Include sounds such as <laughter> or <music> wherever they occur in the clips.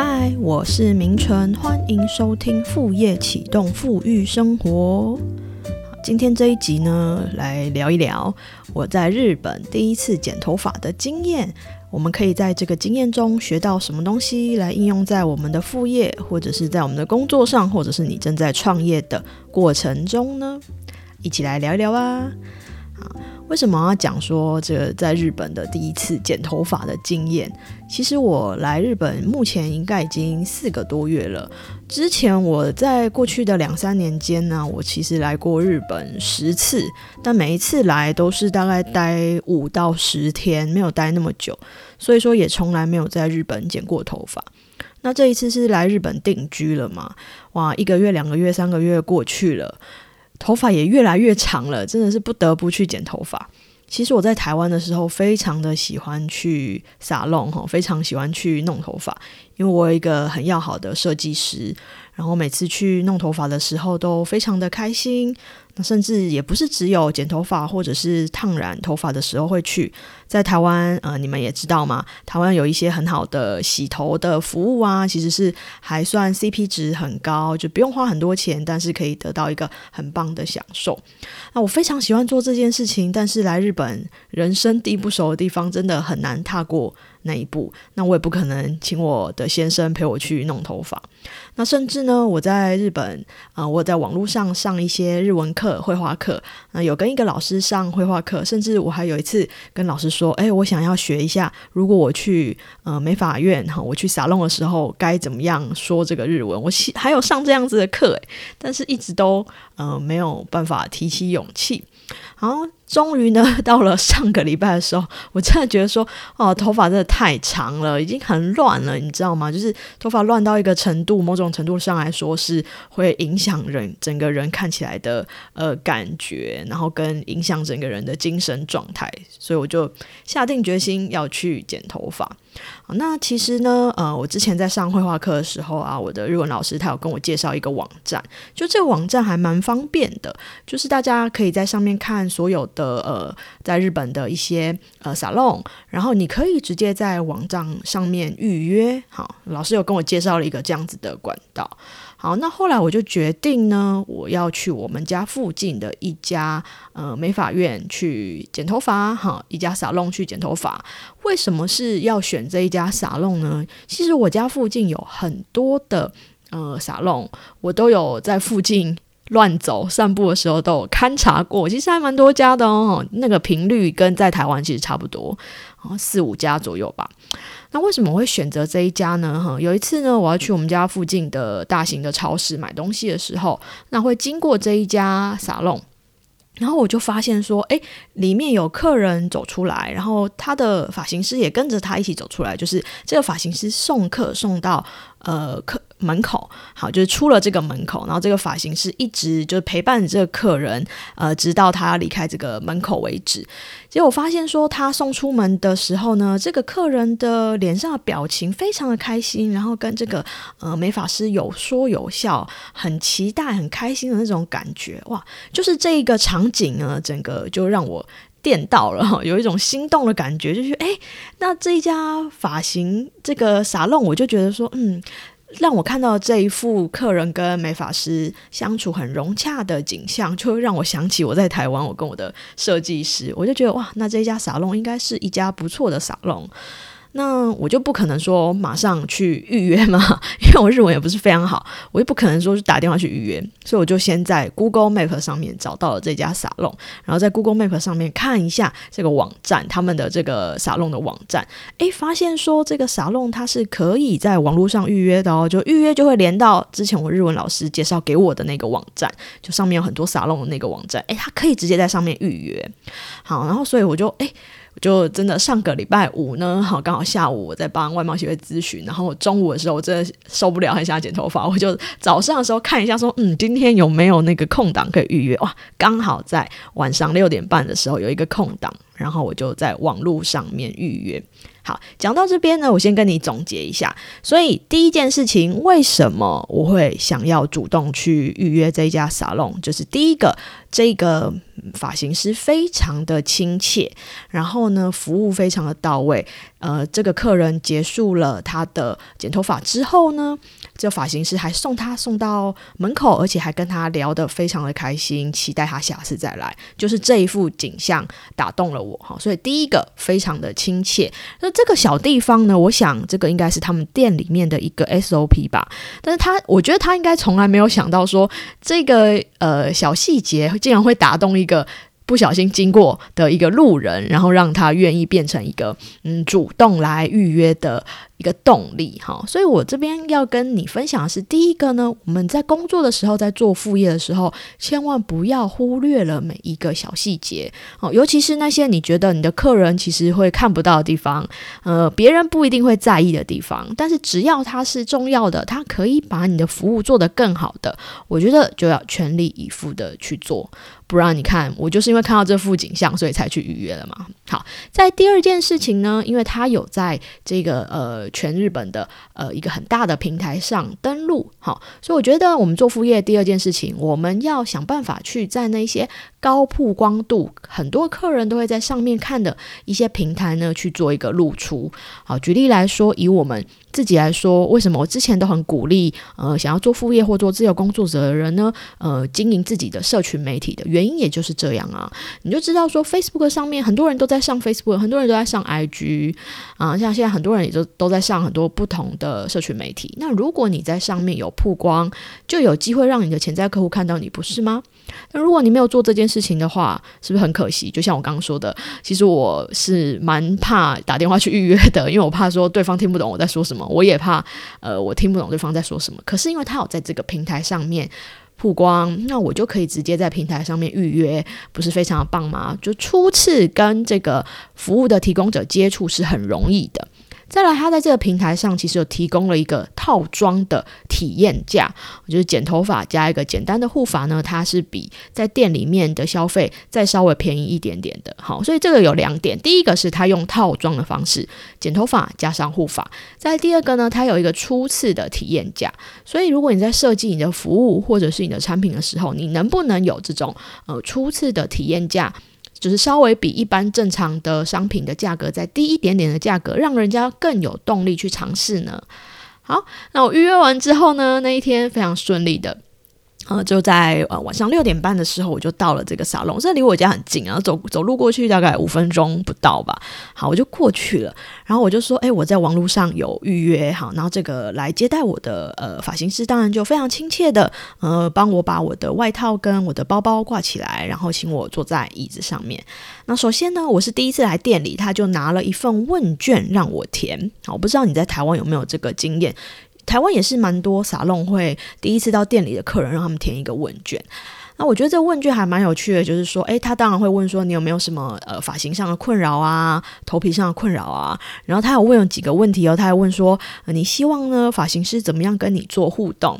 嗨，我是明纯，欢迎收听副业启动富裕生活。今天这一集呢，来聊一聊我在日本第一次剪头发的经验。我们可以在这个经验中学到什么东西，来应用在我们的副业，或者是在我们的工作上，或者是你正在创业的过程中呢？一起来聊一聊啊！啊，为什么要讲说这个在日本的第一次剪头发的经验？其实我来日本目前应该已经四个多月了。之前我在过去的两三年间呢，我其实来过日本十次，但每一次来都是大概待五到十天，没有待那么久，所以说也从来没有在日本剪过头发。那这一次是来日本定居了嘛？哇，一个月、两个月、三个月过去了。头发也越来越长了，真的是不得不去剪头发。其实我在台湾的时候，非常的喜欢去沙龙哈，非常喜欢去弄头发，因为我有一个很要好的设计师，然后每次去弄头发的时候都非常的开心。那甚至也不是只有剪头发或者是烫染头发的时候会去，在台湾，呃，你们也知道嘛，台湾有一些很好的洗头的服务啊，其实是还算 CP 值很高，就不用花很多钱，但是可以得到一个很棒的享受。那我非常喜欢做这件事情，但是来日本人生地不熟的地方，真的很难踏过。那一步，那我也不可能请我的先生陪我去弄头发。那甚至呢，我在日本啊，我在网络上上一些日文课、绘画课，啊，有跟一个老师上绘画课。甚至我还有一次跟老师说：“哎，我想要学一下，如果我去呃美法院哈，我去撒弄的时候该怎么样说这个日文。”我还有上这样子的课，哎，但是一直都呃没有办法提起勇气。好。终于呢，到了上个礼拜的时候，我真的觉得说，哦，头发真的太长了，已经很乱了，你知道吗？就是头发乱到一个程度，某种程度上来说是会影响人整个人看起来的呃感觉，然后跟影响整个人的精神状态，所以我就下定决心要去剪头发。那其实呢，呃，我之前在上绘画课的时候啊，我的日文老师他有跟我介绍一个网站，就这个网站还蛮方便的，就是大家可以在上面看所有的呃，在日本的一些呃沙龙，然后你可以直接在网站上面预约。好，老师有跟我介绍了一个这样子的管道。好，那后来我就决定呢，我要去我们家附近的一家呃美发院去剪头发，哈，一家沙龙去剪头发。为什么是要选这一家沙龙呢？其实我家附近有很多的呃沙龙，我都有在附近乱走散步的时候都有勘察过，其实还蛮多家的哦。那个频率跟在台湾其实差不多，四五家左右吧。那为什么会选择这一家呢？哈，有一次呢，我要去我们家附近的大型的超市买东西的时候，那会经过这一家沙龙，然后我就发现说，诶，里面有客人走出来，然后他的发型师也跟着他一起走出来，就是这个发型师送客送到呃客。门口好，就是出了这个门口，然后这个发型师一直就是陪伴着这个客人，呃，直到他离开这个门口为止。结果发现说，他送出门的时候呢，这个客人的脸上的表情非常的开心，然后跟这个呃美发师有说有笑，很期待、很开心的那种感觉。哇，就是这一个场景呢，整个就让我电到了，<laughs> 有一种心动的感觉，就是哎，那这一家发型这个沙龙，我就觉得说，嗯。让我看到这一副客人跟美发师相处很融洽的景象，就会让我想起我在台湾，我跟我的设计师，我就觉得哇，那这家沙龙应该是一家不错的沙龙。那我就不可能说马上去预约嘛，<laughs> 因为我日文也不是非常好，我也不可能说是打电话去预约，所以我就先在 Google Map 上面找到了这家沙龙，然后在 Google Map 上面看一下这个网站，他们的这个沙龙的网站，诶，发现说这个沙龙它是可以在网络上预约的哦，就预约就会连到之前我日文老师介绍给我的那个网站，就上面有很多沙龙的那个网站，诶，它可以直接在上面预约，好，然后所以我就诶。就真的上个礼拜五呢，好刚好下午我在帮外贸协会咨询，然后中午的时候我真的受不了，很想剪头发，我就早上的时候看一下，说嗯，今天有没有那个空档可以预约？哇，刚好在晚上六点半的时候有一个空档，然后我就在网络上面预约。好，讲到这边呢，我先跟你总结一下。所以第一件事情，为什么我会想要主动去预约这家沙龙？就是第一个，这个发型师非常的亲切，然后呢，服务非常的到位。呃，这个客人结束了他的剪头发之后呢，这发型师还送他送到门口，而且还跟他聊得非常的开心，期待他下次再来。就是这一幅景象打动了我哈，所以第一个非常的亲切。那这个小地方呢，我想这个应该是他们店里面的一个 SOP 吧。但是他我觉得他应该从来没有想到说这个呃小细节竟然会打动一个。不小心经过的一个路人，然后让他愿意变成一个嗯主动来预约的。一个动力哈，所以我这边要跟你分享的是，第一个呢，我们在工作的时候，在做副业的时候，千万不要忽略了每一个小细节哦，尤其是那些你觉得你的客人其实会看不到的地方，呃，别人不一定会在意的地方，但是只要它是重要的，它可以把你的服务做得更好的，我觉得就要全力以赴的去做，不让你看，我就是因为看到这幅景象，所以才去预约了嘛。好，在第二件事情呢，因为他有在这个呃。全日本的呃一个很大的平台上登录，好，所以我觉得我们做副业第二件事情，我们要想办法去在那些高曝光度、很多客人都会在上面看的一些平台呢去做一个露出。好，举例来说，以我们。自己来说，为什么我之前都很鼓励呃想要做副业或做自由工作者的人呢？呃，经营自己的社群媒体的原因也就是这样啊。你就知道说，Facebook 上面很多人都在上 Facebook，很多人都在上 IG 啊，像现在很多人也都都在上很多不同的社群媒体。那如果你在上面有曝光，就有机会让你的潜在客户看到你，不是吗？那如果你没有做这件事情的话，是不是很可惜？就像我刚刚说的，其实我是蛮怕打电话去预约的，因为我怕说对方听不懂我在说什么，我也怕呃我听不懂对方在说什么。可是因为他有在这个平台上面曝光，那我就可以直接在平台上面预约，不是非常的棒吗？就初次跟这个服务的提供者接触是很容易的。再来，他在这个平台上其实有提供了一个套装的体验价，就是剪头发加一个简单的护发呢，它是比在店里面的消费再稍微便宜一点点的。好，所以这个有两点，第一个是他用套装的方式剪头发加上护发，在第二个呢，它有一个初次的体验价。所以如果你在设计你的服务或者是你的产品的时候，你能不能有这种呃初次的体验价？就是稍微比一般正常的商品的价格再低一点点的价格，让人家更有动力去尝试呢。好，那我预约完之后呢，那一天非常顺利的。呃，就在呃晚上六点半的时候，我就到了这个沙龙，这离我家很近啊，走走路过去大概五分钟不到吧。好，我就过去了，然后我就说，哎，我在网络上有预约，好，然后这个来接待我的呃发型师，当然就非常亲切的，呃，帮我把我的外套跟我的包包挂起来，然后请我坐在椅子上面。那首先呢，我是第一次来店里，他就拿了一份问卷让我填。好，我不知道你在台湾有没有这个经验。台湾也是蛮多沙龙会第一次到店里的客人让他们填一个问卷，那我觉得这问卷还蛮有趣的，就是说，诶，他当然会问说你有没有什么呃发型上的困扰啊，头皮上的困扰啊，然后他有问有几个问题哦，他还问说你希望呢发型师怎么样跟你做互动？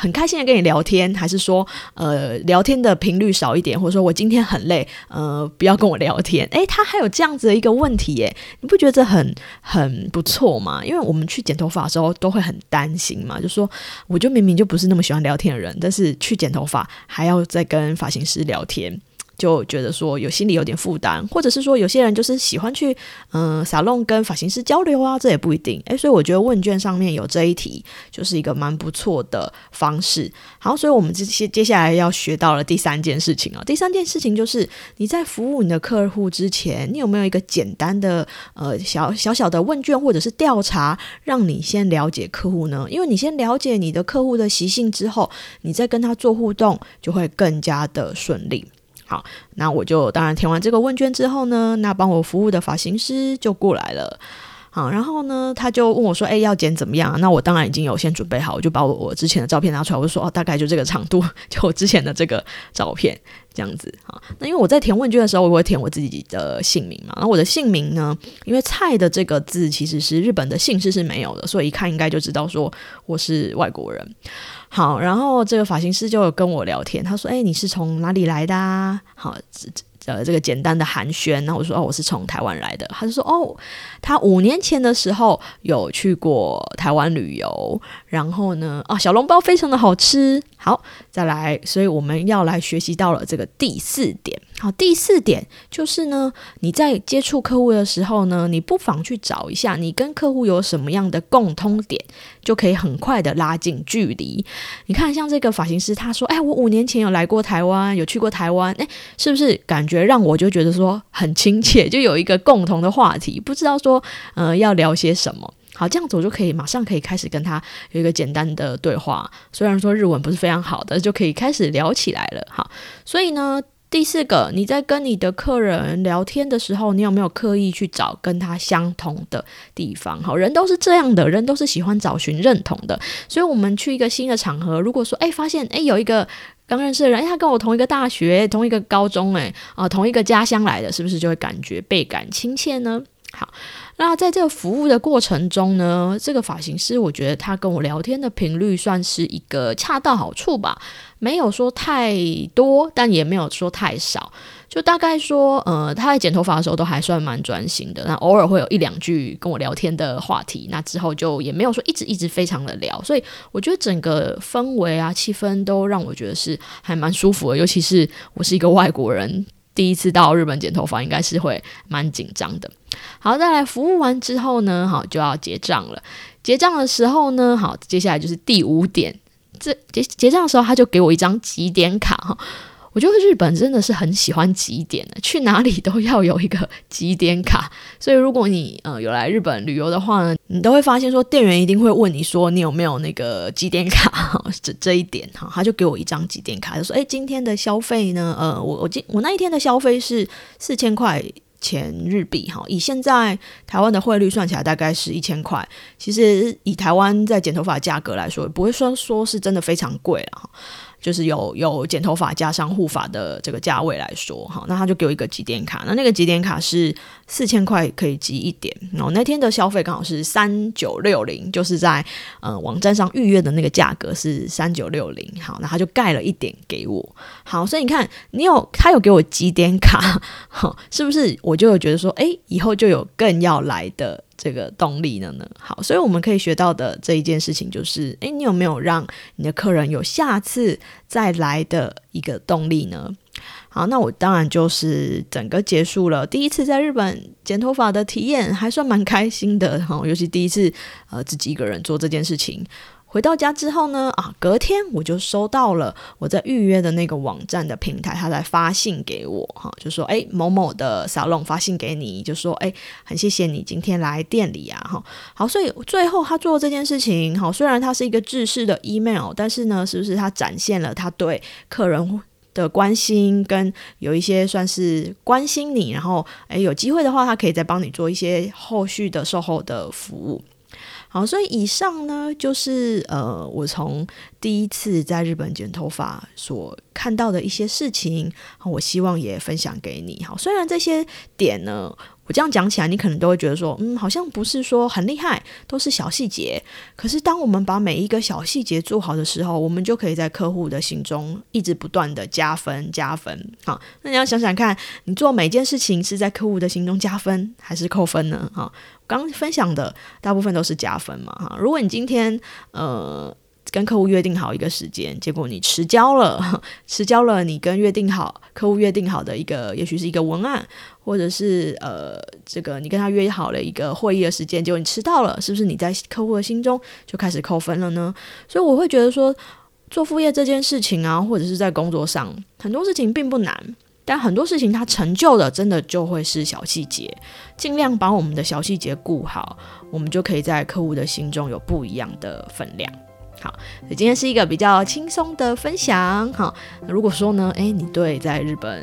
很开心的跟你聊天，还是说，呃，聊天的频率少一点，或者说我今天很累，呃，不要跟我聊天。诶，他还有这样子的一个问题，耶，你不觉得这很很不错吗？因为我们去剪头发的时候都会很担心嘛，就说，我就明明就不是那么喜欢聊天的人，但是去剪头发还要再跟发型师聊天。就觉得说有心里有点负担，或者是说有些人就是喜欢去嗯沙龙跟发型师交流啊，这也不一定诶，所以我觉得问卷上面有这一题就是一个蛮不错的方式。好，所以我们这些接下来要学到了第三件事情啊。第三件事情就是你在服务你的客户之前，你有没有一个简单的呃小小小的问卷或者是调查，让你先了解客户呢？因为你先了解你的客户的习性之后，你再跟他做互动就会更加的顺利。好，那我就当然填完这个问卷之后呢，那帮我服务的发型师就过来了。好，然后呢，他就问我说：“哎，要剪怎么样？”那我当然已经有先准备好，我就把我我之前的照片拿出来，我就说：“哦，大概就这个长度，<laughs> 就我之前的这个照片这样子。”好，那因为我在填问卷的时候，我会填我自己的姓名嘛。然后我的姓名呢，因为“菜”的这个字其实是日本的姓氏是没有的，所以一看应该就知道说我是外国人。好，然后这个发型师就跟我聊天，他说：“哎，你是从哪里来的？”啊？好，呃，这个简单的寒暄。那我说：“哦，我是从台湾来的。”他就说：“哦，他五年前的时候有去过台湾旅游，然后呢，啊，小笼包非常的好吃。”好，再来，所以我们要来学习到了这个第四点。好，第四点就是呢，你在接触客户的时候呢，你不妨去找一下你跟客户有什么样的共通点，就可以很快的拉近距离。你看，像这个发型师，他说：“哎，我五年前有来过台湾，有去过台湾。”哎，是不是感觉让我就觉得说很亲切，就有一个共同的话题，不知道说呃要聊些什么。好，这样子我就可以马上可以开始跟他有一个简单的对话。虽然说日文不是非常好的，就可以开始聊起来了。好，所以呢，第四个，你在跟你的客人聊天的时候，你有没有刻意去找跟他相同的地方？好，人都是这样的，人都是喜欢找寻认同的。所以，我们去一个新的场合，如果说，哎，发现，哎，有一个刚认识的人，哎，他跟我同一个大学，同一个高中，哎，啊，同一个家乡来的，是不是就会感觉倍感亲切呢？好。那在这个服务的过程中呢，这个发型师我觉得他跟我聊天的频率算是一个恰到好处吧，没有说太多，但也没有说太少，就大概说，呃，他在剪头发的时候都还算蛮专心的，那偶尔会有一两句跟我聊天的话题，那之后就也没有说一直一直非常的聊，所以我觉得整个氛围啊气氛都让我觉得是还蛮舒服的，尤其是我是一个外国人。第一次到日本剪头发，应该是会蛮紧张的。好，再来服务完之后呢，好就要结账了。结账的时候呢，好，接下来就是第五点。这结结账的时候，他就给我一张几点卡哈。我觉得日本真的是很喜欢几点的，去哪里都要有一个几点卡。所以如果你呃有来日本旅游的话呢，你都会发现说店员一定会问你说你有没有那个几点卡 <laughs> 这这一点哈，他就给我一张几点卡，就说哎今天的消费呢，呃我我今我那一天的消费是四千块钱日币哈，以现在台湾的汇率算起来大概是一千块。其实以台湾在剪头发价格来说，不会说说是真的非常贵了。就是有有剪头发加上护发的这个价位来说，哈，那他就给我一个几点卡，那那个几点卡是四千块可以积一点，然后那天的消费刚好是三九六零，就是在呃网站上预约的那个价格是三九六零，好，那他就盖了一点给我，好，所以你看你有他有给我几点卡，<laughs> 好，是不是我就有觉得说，哎，以后就有更要来的。这个动力了呢？好，所以我们可以学到的这一件事情就是：诶，你有没有让你的客人有下次再来的一个动力呢？好，那我当然就是整个结束了第一次在日本剪头发的体验，还算蛮开心的哈，尤其第一次呃自己一个人做这件事情。回到家之后呢，啊，隔天我就收到了我在预约的那个网站的平台，他在发信给我，哈，就说，哎，某某的沙龙发信给你，就说，哎，很谢谢你今天来店里啊，哈，好，所以最后他做这件事情，好，虽然他是一个制式的 email，但是呢，是不是他展现了他对客人的关心，跟有一些算是关心你，然后，哎，有机会的话，他可以再帮你做一些后续的售后的服务。好，所以以上呢，就是呃，我从第一次在日本剪头发所看到的一些事情，我希望也分享给你。好，虽然这些点呢。我这样讲起来，你可能都会觉得说，嗯，好像不是说很厉害，都是小细节。可是，当我们把每一个小细节做好的时候，我们就可以在客户的心中一直不断的加分、加分。好，那你要想想看，你做每件事情是在客户的心中加分还是扣分呢？哈，刚分享的大部分都是加分嘛。哈，如果你今天呃。跟客户约定好一个时间，结果你迟交了，<laughs> 迟交了你跟约定好客户约定好的一个，也许是一个文案，或者是呃，这个你跟他约好了一个会议的时间，结果你迟到了，是不是你在客户的心中就开始扣分了呢？所以我会觉得说，做副业这件事情啊，或者是在工作上，很多事情并不难，但很多事情它成就的真的就会是小细节，尽量把我们的小细节顾好，我们就可以在客户的心中有不一样的分量。好，所以今天是一个比较轻松的分享。好，如果说呢，哎，你对在日本，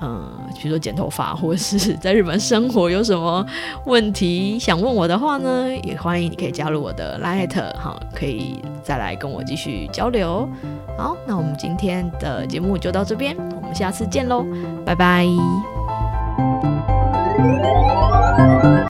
嗯，比如说剪头发 <laughs> 或者是在日本生活有什么问题想问我的话呢，也欢迎你可以加入我的 Light，好，可以再来跟我继续交流。好，那我们今天的节目就到这边，我们下次见喽，拜拜。